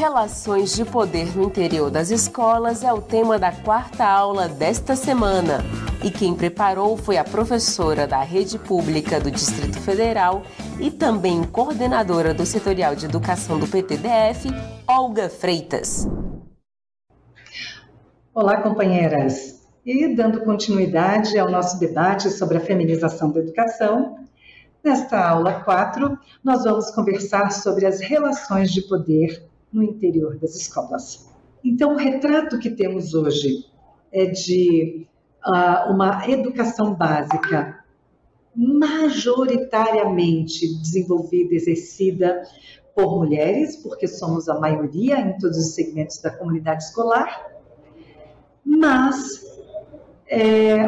Relações de poder no interior das escolas é o tema da quarta aula desta semana. E quem preparou foi a professora da Rede Pública do Distrito Federal e também coordenadora do Setorial de Educação do PTDF, Olga Freitas. Olá, companheiras. E dando continuidade ao nosso debate sobre a feminização da educação, nesta aula 4, nós vamos conversar sobre as relações de poder no interior das escolas. Então, o retrato que temos hoje é de uh, uma educação básica majoritariamente desenvolvida, exercida por mulheres, porque somos a maioria em todos os segmentos da comunidade escolar, mas é,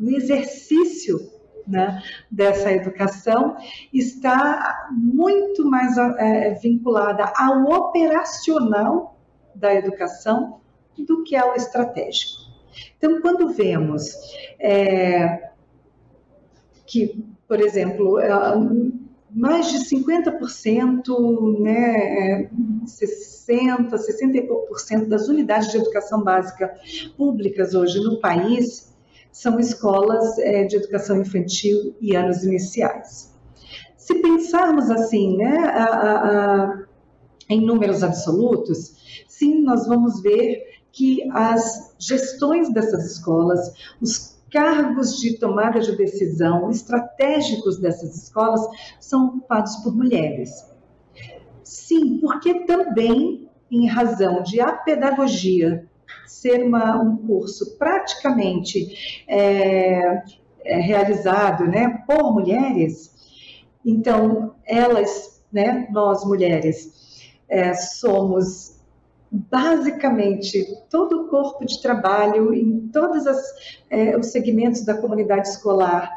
exercício né, dessa educação está muito mais é, vinculada ao operacional da educação do que ao estratégico. Então, quando vemos é, que, por exemplo, mais de 50%, né, 60%, 60 e pouco por cento das unidades de educação básica públicas hoje no país são escolas é, de educação infantil e anos iniciais. Se pensarmos assim, né, a, a, a, em números absolutos, sim, nós vamos ver que as gestões dessas escolas, os cargos de tomada de decisão estratégicos dessas escolas são ocupados por mulheres. Sim, porque também, em razão de a pedagogia ser uma, um curso praticamente é, é, realizado né, por mulheres, então elas, né, nós mulheres, é, somos basicamente todo o corpo de trabalho em todos é, os segmentos da comunidade escolar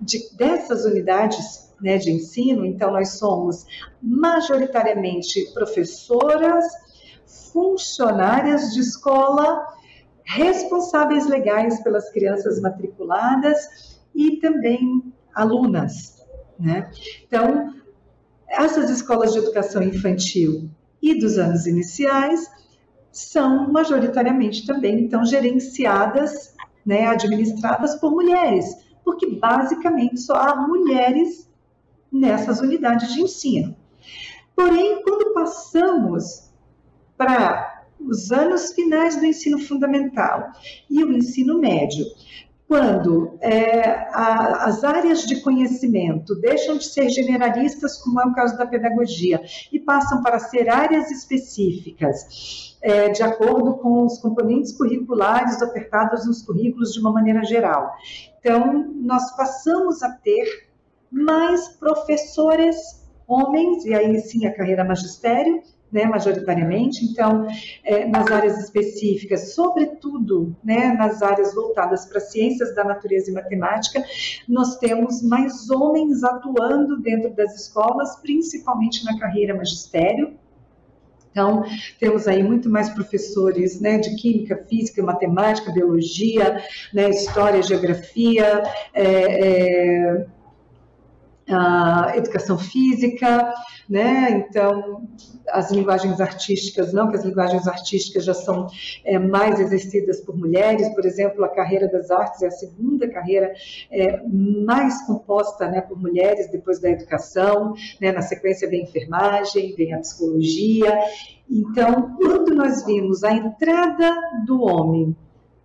de, dessas unidades né, de ensino. Então, nós somos majoritariamente professoras, funcionárias de escola, responsáveis legais pelas crianças matriculadas e também alunas. Né? Então, essas escolas de educação infantil e dos anos iniciais são majoritariamente também então gerenciadas, né, administradas por mulheres, porque basicamente só há mulheres nessas unidades de ensino. Porém, quando passamos para os anos finais do ensino fundamental e o ensino médio, quando é, a, as áreas de conhecimento deixam de ser generalistas, como é o caso da pedagogia, e passam para ser áreas específicas, é, de acordo com os componentes curriculares ofertados nos currículos de uma maneira geral. Então, nós passamos a ter mais professores homens, e aí sim a carreira magistério, né, majoritariamente, então, é, nas áreas específicas, sobretudo né, nas áreas voltadas para ciências da natureza e matemática, nós temos mais homens atuando dentro das escolas, principalmente na carreira magistério, então, temos aí muito mais professores né, de química, física, matemática, biologia, né, história, geografia, é, é, a educação física, né? Então, as linguagens artísticas, não que as linguagens artísticas já são é, mais exercidas por mulheres, por exemplo, a carreira das artes é a segunda carreira é, mais composta né, por mulheres depois da educação, né? na sequência vem a enfermagem, vem a psicologia. Então, quando nós vimos a entrada do homem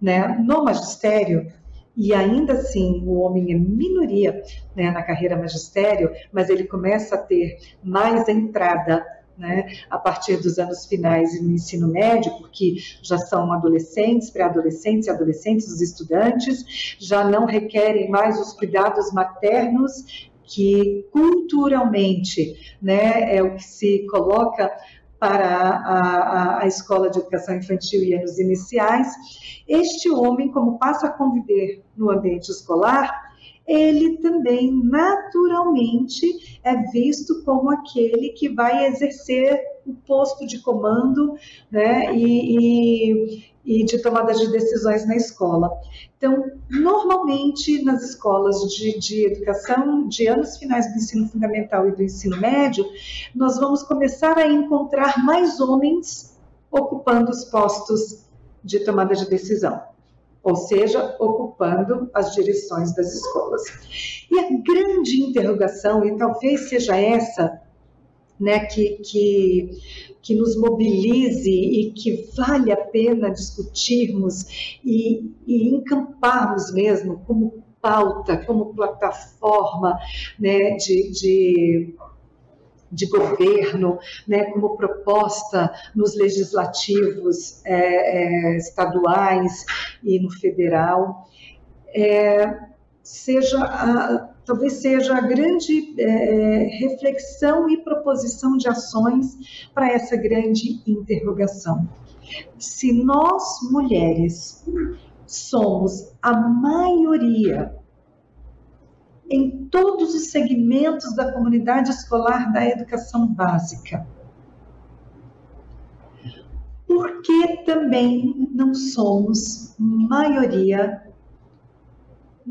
né, no magistério, e ainda assim o homem é minoria né, na carreira magistério, mas ele começa a ter mais entrada né, a partir dos anos finais no ensino médio, porque já são adolescentes, pré-adolescentes e adolescentes, os estudantes, já não requerem mais os cuidados maternos que culturalmente né, é o que se coloca para a, a, a, escola de educação infantil e anos iniciais, este homem, como passa a conviver no ambiente escolar, ele também naturalmente é visto como aquele que vai exercer o posto de comando né, e, e, e de tomada de decisões na escola. Então, normalmente nas escolas de, de educação de anos finais do ensino fundamental e do ensino médio, nós vamos começar a encontrar mais homens ocupando os postos de tomada de decisão ou seja, ocupando as direções das escolas. E a grande interrogação, e talvez seja essa né, que, que, que nos mobilize e que vale a pena discutirmos e, e encamparmos mesmo como pauta, como plataforma né, de, de de governo, né, como proposta nos legislativos é, é, estaduais e no federal, é, seja a, talvez seja a grande é, reflexão e proposição de ações para essa grande interrogação. Se nós, mulheres, somos a maioria em todos os segmentos da comunidade escolar da educação básica. Por que também não somos maioria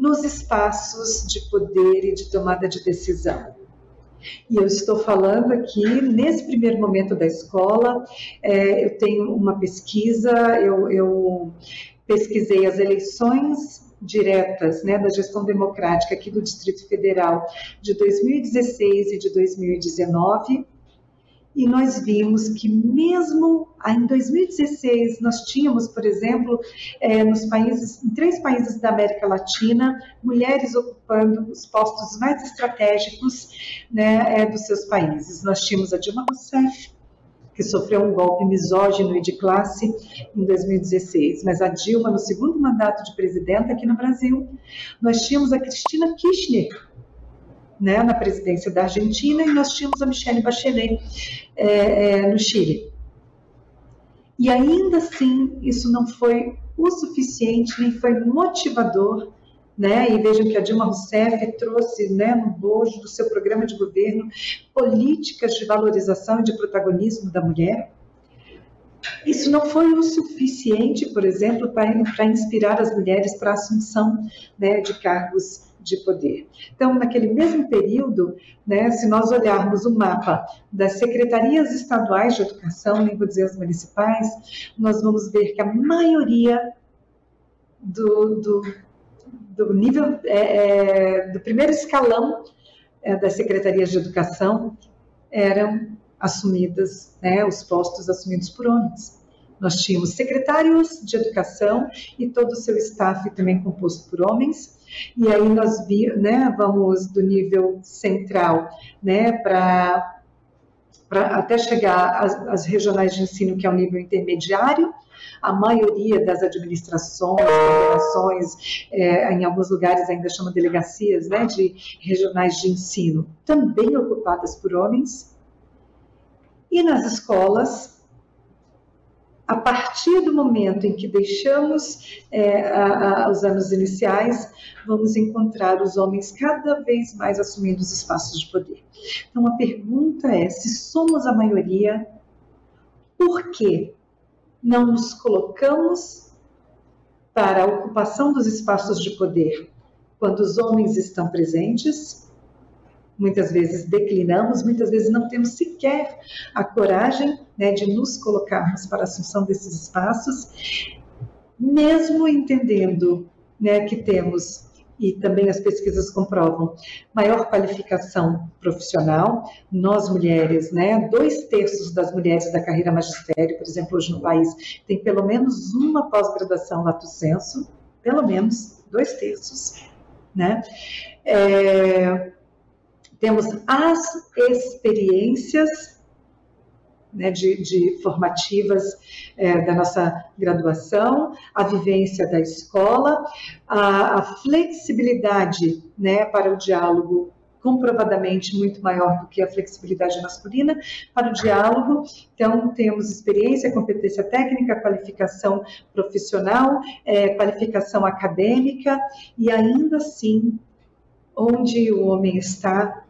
nos espaços de poder e de tomada de decisão? E eu estou falando aqui, nesse primeiro momento da escola, é, eu tenho uma pesquisa, eu, eu pesquisei as eleições diretas né, da gestão democrática aqui do Distrito Federal de 2016 e de 2019, e nós vimos que mesmo em 2016 nós tínhamos, por exemplo, é, nos países, em três países da América Latina, mulheres ocupando os postos mais estratégicos né, é, dos seus países. Nós tínhamos a Dilma Rousseff, que sofreu um golpe misógino e de classe em 2016. Mas a Dilma, no segundo mandato de presidenta aqui no Brasil, nós tínhamos a Cristina Kirchner, né, na presidência da Argentina, e nós tínhamos a Michelle Bachelet é, é, no Chile. E ainda assim, isso não foi o suficiente, nem foi motivador né? E vejam que a Dilma Rousseff trouxe, né, no bojo do seu programa de governo, políticas de valorização e de protagonismo da mulher. Isso não foi o suficiente, por exemplo, para inspirar as mulheres para a assunção né, de cargos de poder. Então, naquele mesmo período, né, se nós olharmos o mapa das secretarias estaduais de educação, nem vou dizer as municipais, nós vamos ver que a maioria do, do, do nível é, é, do primeiro escalão é, das secretarias de educação eram assumidas, né, os postos assumidos por homens. Nós tínhamos secretários de educação e todo o seu staff também composto por homens. E aí nós vi, né, vamos do nível central, né, para até chegar às, às regionais de ensino, que é o nível intermediário, a maioria das administrações, coordenações, é, em alguns lugares ainda chamam delegacias né, de regionais de ensino, também ocupadas por homens. E nas escolas, a partir do momento em que deixamos é, a, a, os anos iniciais, vamos encontrar os homens cada vez mais assumindo os espaços de poder. Então, a pergunta é: se somos a maioria, por que não nos colocamos para a ocupação dos espaços de poder quando os homens estão presentes. Muitas vezes declinamos, muitas vezes não temos sequer a coragem né, de nos colocarmos para a assunção desses espaços, mesmo entendendo né, que temos e também as pesquisas comprovam maior qualificação profissional. Nós mulheres, né, dois terços das mulheres da carreira magistério, por exemplo, hoje no país, tem pelo menos uma pós-graduação lato senso, pelo menos dois terços, né? É, temos as experiências né, de, de, formativas é, da nossa graduação, a vivência da escola, a, a flexibilidade né, para o diálogo comprovadamente muito maior do que a flexibilidade masculina para o diálogo. Então, temos experiência, competência técnica, qualificação profissional, é, qualificação acadêmica e ainda assim, onde o homem está,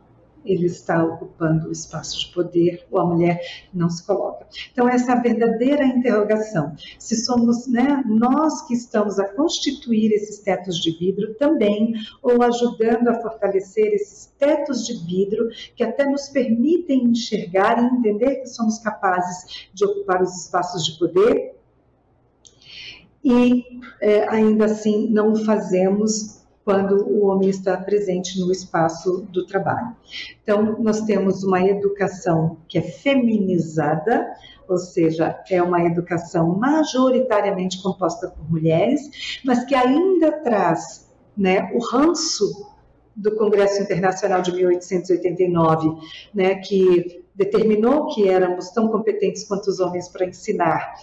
ele está ocupando o espaço de poder ou a mulher não se coloca. Então, essa é a verdadeira interrogação. Se somos né, nós que estamos a constituir esses tetos de vidro também, ou ajudando a fortalecer esses tetos de vidro que até nos permitem enxergar e entender que somos capazes de ocupar os espaços de poder, e é, ainda assim não fazemos quando o homem está presente no espaço do trabalho. Então, nós temos uma educação que é feminizada, ou seja, é uma educação majoritariamente composta por mulheres, mas que ainda traz né, o ranço do Congresso Internacional de 1889, né, que determinou que éramos tão competentes quanto os homens para ensinar,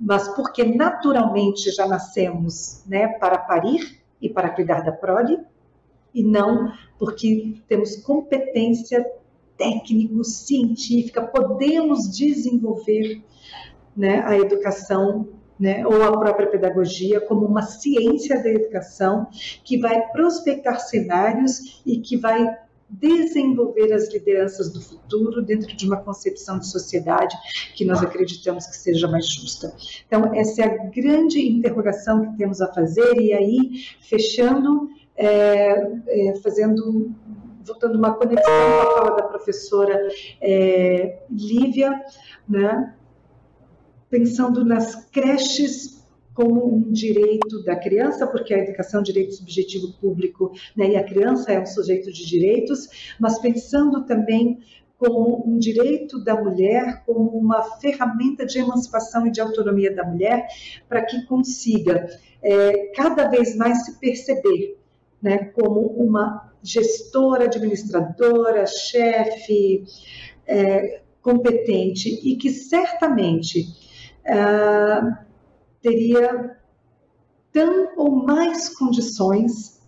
mas porque naturalmente já nascemos né, para parir, e para cuidar da prole, e não porque temos competência técnico-científica, podemos desenvolver né, a educação né, ou a própria pedagogia como uma ciência da educação que vai prospectar cenários e que vai desenvolver as lideranças do futuro dentro de uma concepção de sociedade que nós acreditamos que seja mais justa. Então, essa é a grande interrogação que temos a fazer, e aí, fechando, é, é, fazendo voltando uma conexão com a fala da professora é, Lívia, né, pensando nas creches como um direito da criança, porque a educação é um direito subjetivo público, né, e a criança é um sujeito de direitos, mas pensando também como um direito da mulher, como uma ferramenta de emancipação e de autonomia da mulher, para que consiga é, cada vez mais se perceber né, como uma gestora, administradora, chefe, é, competente e que certamente. Ah, teria tão ou mais condições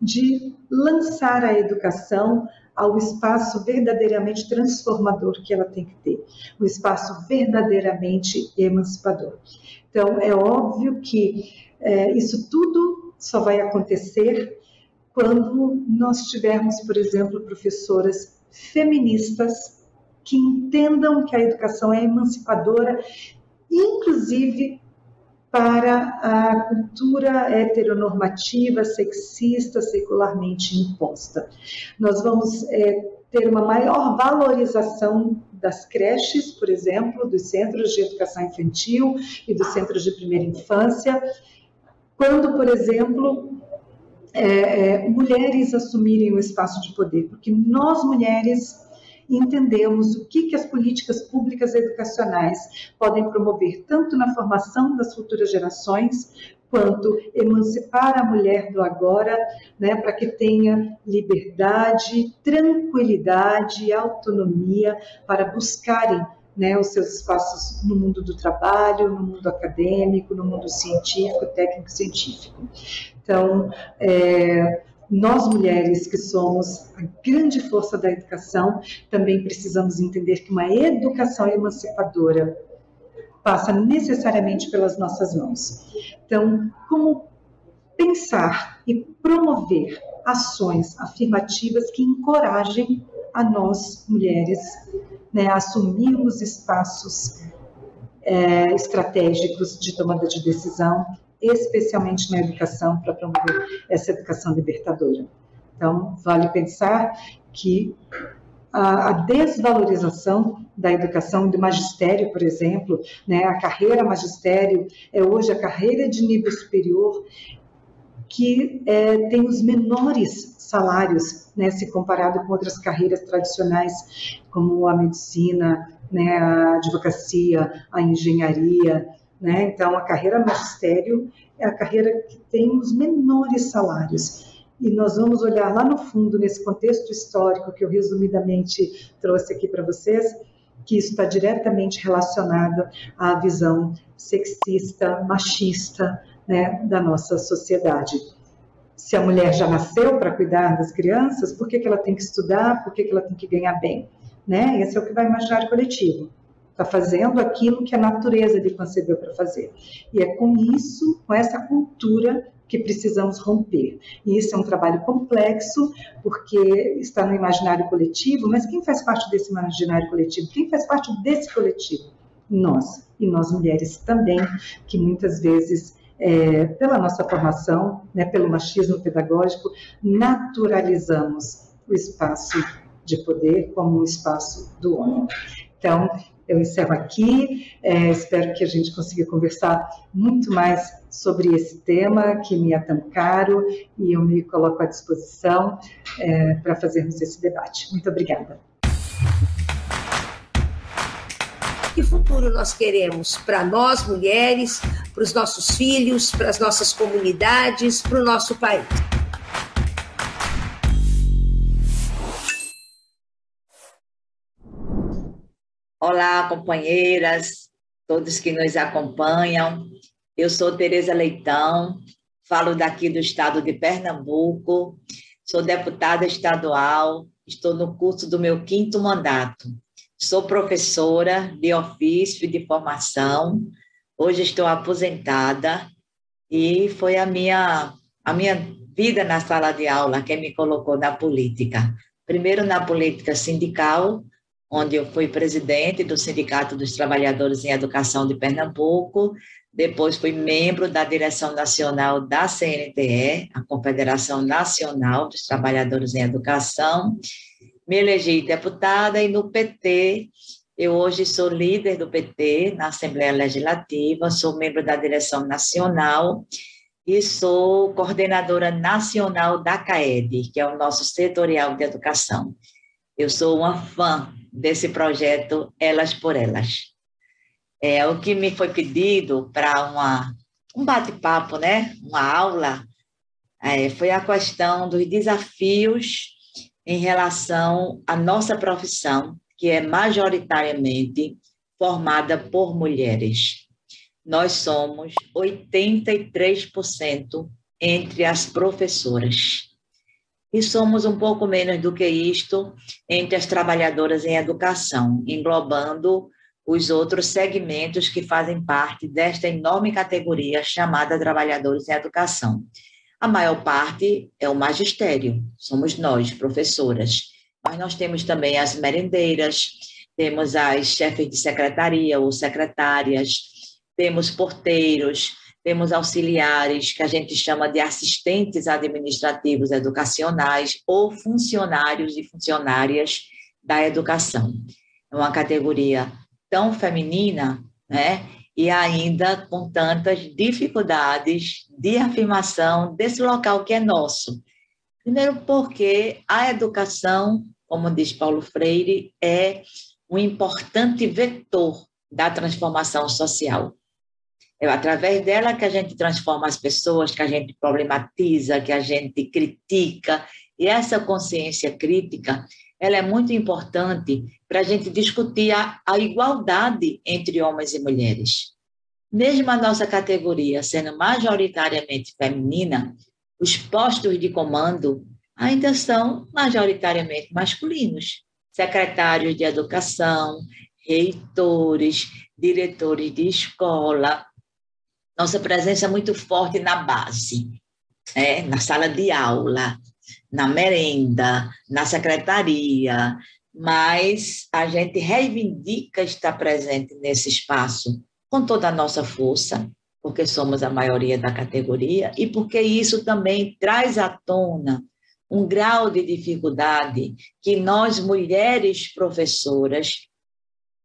de lançar a educação ao espaço verdadeiramente transformador que ela tem que ter, um espaço verdadeiramente emancipador. Então, é óbvio que é, isso tudo só vai acontecer quando nós tivermos, por exemplo, professoras feministas que entendam que a educação é emancipadora, inclusive para a cultura heteronormativa, sexista, secularmente imposta. Nós vamos é, ter uma maior valorização das creches, por exemplo, dos centros de educação infantil e dos centros de primeira infância, quando, por exemplo, é, é, mulheres assumirem o espaço de poder, porque nós mulheres e entendemos o que, que as políticas públicas educacionais podem promover, tanto na formação das futuras gerações, quanto emancipar a mulher do agora, né, para que tenha liberdade, tranquilidade autonomia para buscarem né, os seus espaços no mundo do trabalho, no mundo acadêmico, no mundo científico, técnico-científico. Então, é, nós mulheres que somos a grande força da educação, também precisamos entender que uma educação emancipadora passa necessariamente pelas nossas mãos. Então, como pensar e promover ações afirmativas que encorajem a nós mulheres né, a assumirmos espaços é, estratégicos de tomada de decisão especialmente na educação, para promover essa educação libertadora. Então, vale pensar que a, desvalorização da educação do magistério, por exemplo, né, a carreira magistério é hoje a carreira de nível superior que é, tem os menores salários, né, se comparado com outras carreiras tradicionais, como a medicina, né, a advocacia, a engenharia, né? Então, a carreira magistério é a carreira que tem os menores salários. E nós vamos olhar lá no fundo, nesse contexto histórico que eu resumidamente trouxe aqui para vocês, que isso está diretamente relacionado à visão sexista, machista né, da nossa sociedade. se a mulher já nasceu para cuidar das crianças, por que, que ela tem que estudar, por que, que ela tem que ganhar bem? Né? Esse é o que vai imaginar coletivo. Está fazendo aquilo que a natureza lhe concebeu para fazer. E é com isso, com essa cultura, que precisamos romper. E isso é um trabalho complexo, porque está no imaginário coletivo, mas quem faz parte desse imaginário coletivo? Quem faz parte desse coletivo? Nós. E nós mulheres também, que muitas vezes é, pela nossa formação, né, pelo machismo pedagógico, naturalizamos o espaço de poder como um espaço do homem. Então, eu encerro aqui, é, espero que a gente consiga conversar muito mais sobre esse tema que me é tão caro e eu me coloco à disposição é, para fazermos esse debate. Muito obrigada. Que futuro nós queremos para nós, mulheres, para os nossos filhos, para as nossas comunidades, para o nosso país? Olá, companheiras, todos que nos acompanham. Eu sou Tereza Leitão, falo daqui do estado de Pernambuco, sou deputada estadual, estou no curso do meu quinto mandato. Sou professora de ofício e de formação. Hoje estou aposentada e foi a minha a minha vida na sala de aula que me colocou na política. Primeiro na política sindical, onde eu fui presidente do Sindicato dos Trabalhadores em Educação de Pernambuco, depois fui membro da direção nacional da CNTE, a Confederação Nacional dos Trabalhadores em Educação, me elegi deputada e no PT, eu hoje sou líder do PT na Assembleia Legislativa, sou membro da direção nacional e sou coordenadora nacional da CAED, que é o nosso setorial de educação. Eu sou uma fã desse projeto Elas por Elas. É, o que me foi pedido para um bate-papo, né, uma aula, é, foi a questão dos desafios em relação à nossa profissão, que é majoritariamente formada por mulheres. Nós somos 83% entre as professoras e somos um pouco menos do que isto entre as trabalhadoras em educação, englobando os outros segmentos que fazem parte desta enorme categoria chamada trabalhadores em educação. A maior parte é o magistério, somos nós, professoras. Mas nós temos também as merendeiras, temos as chefes de secretaria ou secretárias, temos porteiros, temos auxiliares, que a gente chama de assistentes administrativos educacionais ou funcionários e funcionárias da educação. É uma categoria tão feminina, né? E ainda com tantas dificuldades de afirmação desse local que é nosso. Primeiro, porque a educação, como diz Paulo Freire, é um importante vetor da transformação social. É através dela que a gente transforma as pessoas, que a gente problematiza, que a gente critica. E essa consciência crítica, ela é muito importante para a gente discutir a, a igualdade entre homens e mulheres. Mesmo a nossa categoria sendo majoritariamente feminina, os postos de comando ainda são majoritariamente masculinos. Secretários de educação, reitores, diretores de escola, nossa presença é muito forte na base, é, na sala de aula, na merenda, na secretaria, mas a gente reivindica estar presente nesse espaço com toda a nossa força, porque somos a maioria da categoria e porque isso também traz à tona um grau de dificuldade que nós, mulheres professoras,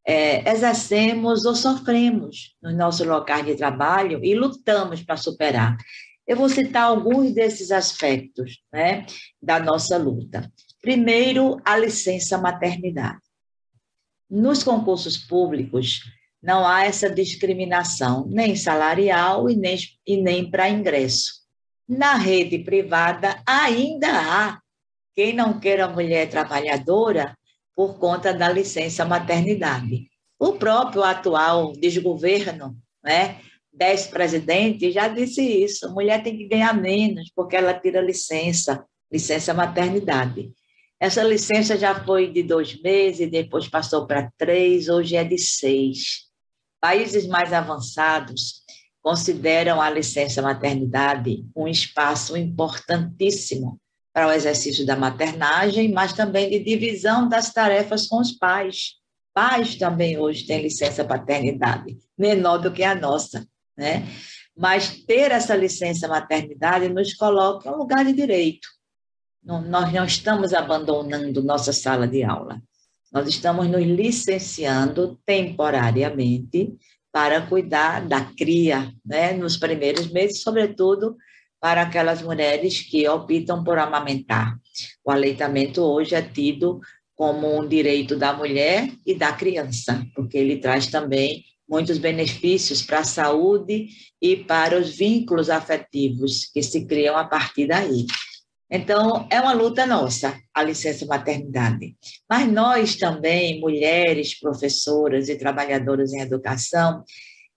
é, exercemos ou sofremos no nosso local de trabalho e lutamos para superar. Eu vou citar alguns desses aspectos né, da nossa luta. Primeiro, a licença maternidade. Nos concursos públicos, não há essa discriminação, nem salarial e nem, e nem para ingresso. Na rede privada, ainda há. Quem não queira mulher trabalhadora por conta da licença maternidade. O próprio atual desgoverno, né, dez já disse isso, mulher tem que ganhar menos, porque ela tira licença, licença maternidade. Essa licença já foi de dois meses, depois passou para três, hoje é de seis. Países mais avançados consideram a licença maternidade um espaço importantíssimo para o exercício da maternagem, mas também de divisão das tarefas com os pais. Pais também hoje têm licença paternidade, menor do que a nossa, né? Mas ter essa licença maternidade nos coloca em um lugar de direito. Nós não estamos abandonando nossa sala de aula. Nós estamos nos licenciando temporariamente para cuidar da cria, né, nos primeiros meses, sobretudo para aquelas mulheres que optam por amamentar. O aleitamento hoje é tido como um direito da mulher e da criança, porque ele traz também muitos benefícios para a saúde e para os vínculos afetivos que se criam a partir daí. Então, é uma luta nossa, a licença maternidade. Mas nós também, mulheres, professoras e trabalhadoras em educação,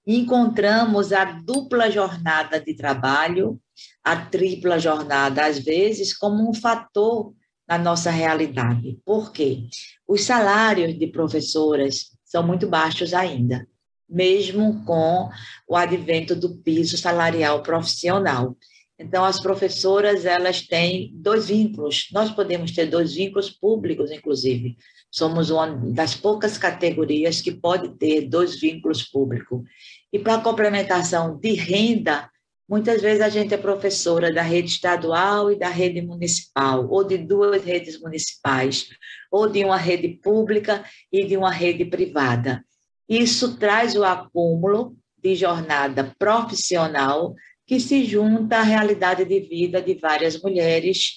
encontramos a dupla jornada de trabalho, a tripla jornada, às vezes, como um fator na nossa realidade. Por quê? Os salários de professoras são muito baixos ainda, mesmo com o advento do piso salarial profissional. Então, as professoras, elas têm dois vínculos. Nós podemos ter dois vínculos públicos, inclusive. Somos uma das poucas categorias que pode ter dois vínculos públicos. E para complementação de renda, muitas vezes a gente é professora da rede estadual e da rede municipal, ou de duas redes municipais, ou de uma rede pública e de uma rede privada. Isso traz o acúmulo de jornada profissional que se junta à realidade de vida de várias mulheres,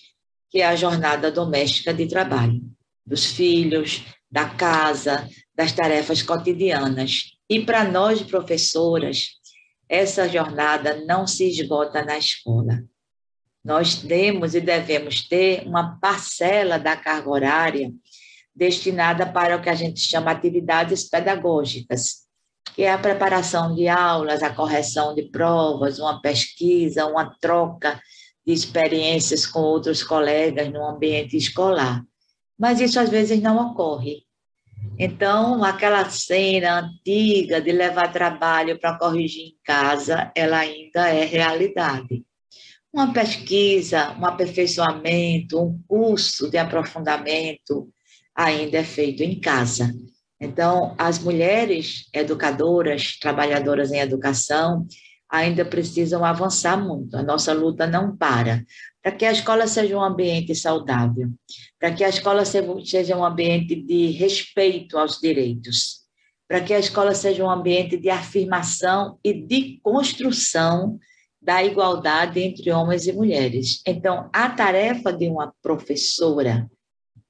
que é a jornada doméstica de trabalho, dos filhos, da casa, das tarefas cotidianas. E para nós, professoras, essa jornada não se esgota na escola. Nós temos e devemos ter uma parcela da carga horária destinada para o que a gente chama atividades pedagógicas, que é a preparação de aulas, a correção de provas, uma pesquisa, uma troca de experiências com outros colegas no ambiente escolar. Mas isso às vezes não ocorre. Então, aquela cena antiga de levar trabalho para corrigir em casa, ela ainda é realidade. Uma pesquisa, um aperfeiçoamento, um curso de aprofundamento ainda é feito em casa. Então, as mulheres educadoras, trabalhadoras em educação, ainda precisam avançar muito. A nossa luta não para. Para que a escola seja um ambiente saudável, para que a escola seja um ambiente de respeito aos direitos, para que a escola seja um ambiente de afirmação e de construção da igualdade entre homens e mulheres. Então, a tarefa de uma professora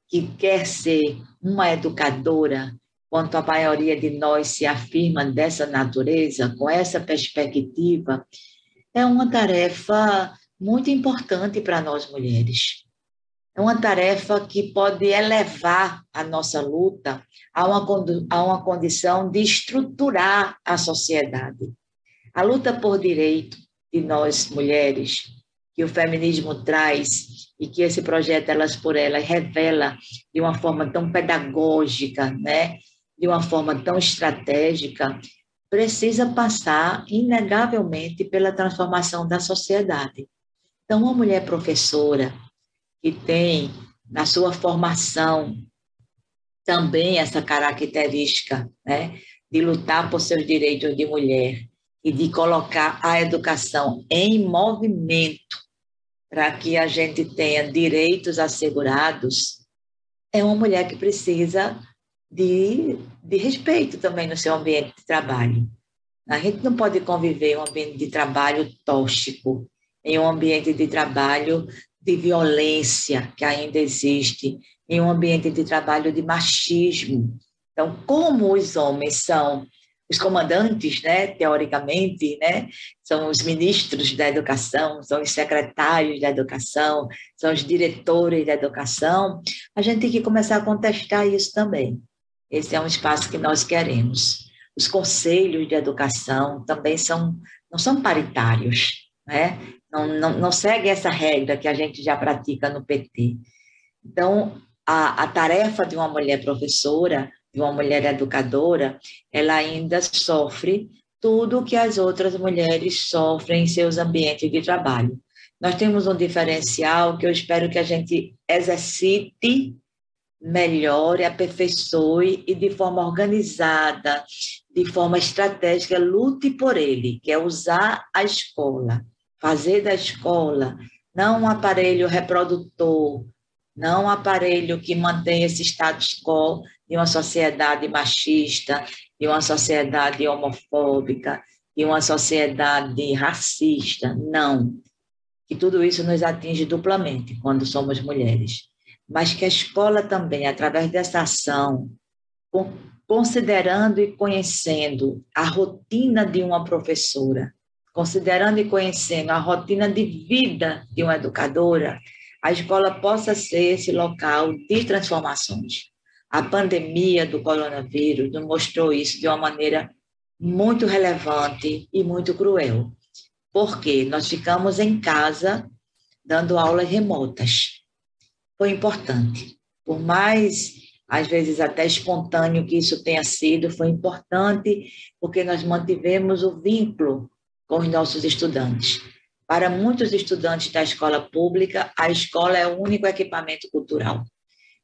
que quer ser uma educadora, quanto a maioria de nós se afirma dessa natureza, com essa perspectiva, é uma tarefa muito importante para nós mulheres. É uma tarefa que pode elevar a nossa luta a uma, a uma condição de estruturar a sociedade. A luta por direito de nós mulheres, que o feminismo traz e que esse projeto Elas por Elas revela de uma forma tão pedagógica, né? De uma forma tão estratégica, precisa passar, inegavelmente, pela transformação da sociedade. Então, uma mulher professora que tem na sua formação também essa característica né, de lutar por seus direitos de mulher e de colocar a educação em movimento para que a gente tenha direitos assegurados, é uma mulher que precisa de, de respeito também no seu ambiente de trabalho. A gente não pode conviver em um ambiente de trabalho tóxico, em um ambiente de trabalho de violência que ainda existe, em um ambiente de trabalho de machismo. Então, como os homens são os comandantes, né, teoricamente, né, são os ministros da educação, são os secretários da educação, são os diretores da educação, a gente tem que começar a contestar isso também. Esse é um espaço que nós queremos. Os conselhos de educação também são não são paritários, né? não, não, não segue essa regra que a gente já pratica no PT. Então, a, a tarefa de uma mulher professora, de uma mulher educadora, ela ainda sofre tudo que as outras mulheres sofrem em seus ambientes de trabalho. Nós temos um diferencial que eu espero que a gente exercite melhore, aperfeiçoe e de forma organizada, de forma estratégica, lute por ele, que é usar a escola, fazer da escola não um aparelho reprodutor, não um aparelho que mantém esse status quo de uma sociedade machista, de uma sociedade homofóbica, de uma sociedade racista. Não. Que tudo isso nos atinge duplamente quando somos mulheres mas que a escola também, através dessa ação, considerando e conhecendo a rotina de uma professora, considerando e conhecendo a rotina de vida de uma educadora, a escola possa ser esse local de transformações. A pandemia do coronavírus nos mostrou isso de uma maneira muito relevante e muito cruel. Porque nós ficamos em casa dando aulas remotas foi importante. Por mais, às vezes, até espontâneo que isso tenha sido, foi importante porque nós mantivemos o vínculo com os nossos estudantes. Para muitos estudantes da escola pública, a escola é o único equipamento cultural.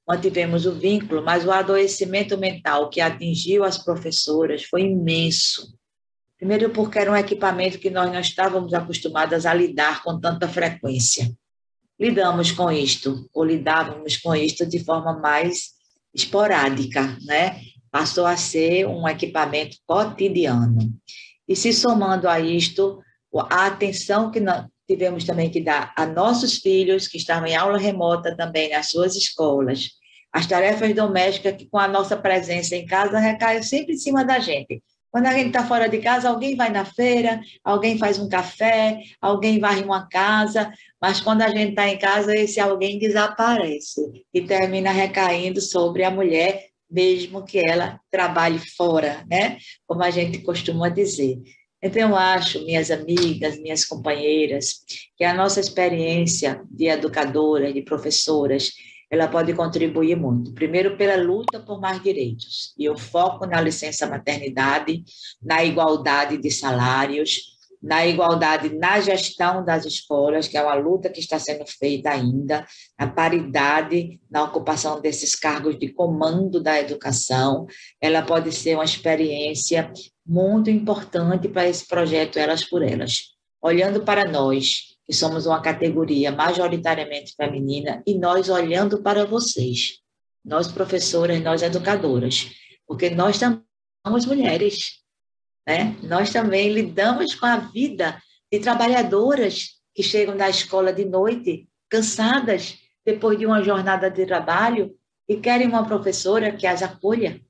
Mantivemos o vínculo, mas o adoecimento mental que atingiu as professoras foi imenso. Primeiro, porque era um equipamento que nós não estávamos acostumadas a lidar com tanta frequência lidamos com isto, ou lidávamos com isto de forma mais esporádica, né? Passou a ser um equipamento cotidiano. E se somando a isto, a atenção que tivemos também que dar a nossos filhos, que estavam em aula remota também nas suas escolas, as tarefas domésticas que com a nossa presença em casa recaem sempre em cima da gente. Quando a gente está fora de casa, alguém vai na feira, alguém faz um café, alguém varre uma casa, mas quando a gente está em casa, esse alguém desaparece e termina recaindo sobre a mulher, mesmo que ela trabalhe fora, né? Como a gente costuma dizer. Então, eu acho, minhas amigas, minhas companheiras, que a nossa experiência de educadoras, de professoras, ela pode contribuir muito. Primeiro, pela luta por mais direitos. E eu foco na licença maternidade, na igualdade de salários, na igualdade na gestão das escolas, que é uma luta que está sendo feita ainda, a paridade na ocupação desses cargos de comando da educação. Ela pode ser uma experiência muito importante para esse projeto Elas por Elas. Olhando para nós, que somos uma categoria majoritariamente feminina, e nós olhando para vocês, nós professoras, nós educadoras, porque nós também somos mulheres, né? Nós também lidamos com a vida de trabalhadoras que chegam da escola de noite, cansadas depois de uma jornada de trabalho e querem uma professora que as acolha.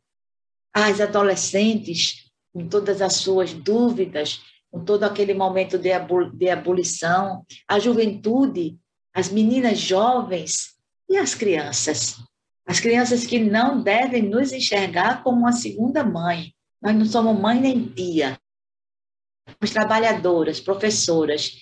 As adolescentes, com todas as suas dúvidas, com todo aquele momento de, de abolição, a juventude, as meninas jovens e as crianças. As crianças que não devem nos enxergar como uma segunda mãe. Nós não somos mãe nem tia. Somos trabalhadoras, professoras,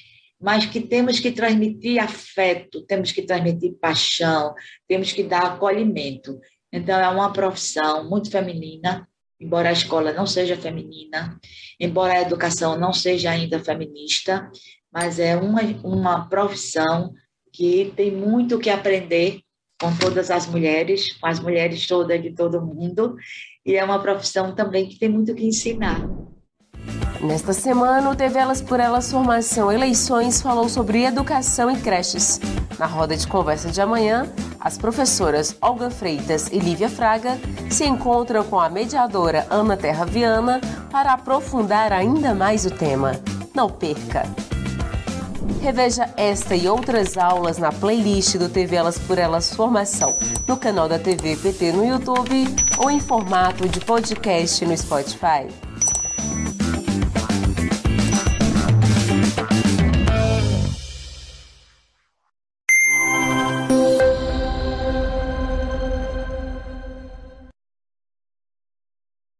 mas que temos que transmitir afeto, temos que transmitir paixão, temos que dar acolhimento. Então, é uma profissão muito feminina, embora a escola não seja feminina, embora a educação não seja ainda feminista, mas é uma, uma profissão que tem muito que aprender com todas as mulheres, com as mulheres todas de todo mundo, e é uma profissão também que tem muito que ensinar. Nesta semana, o TV Elas por Elas Formação Eleições falou sobre educação em creches. Na roda de conversa de amanhã, as professoras Olga Freitas e Lívia Fraga se encontram com a mediadora Ana Terra Viana para aprofundar ainda mais o tema. Não perca! Reveja esta e outras aulas na playlist do TV Elas por Elas Formação, no canal da TV PT no YouTube ou em formato de podcast no Spotify.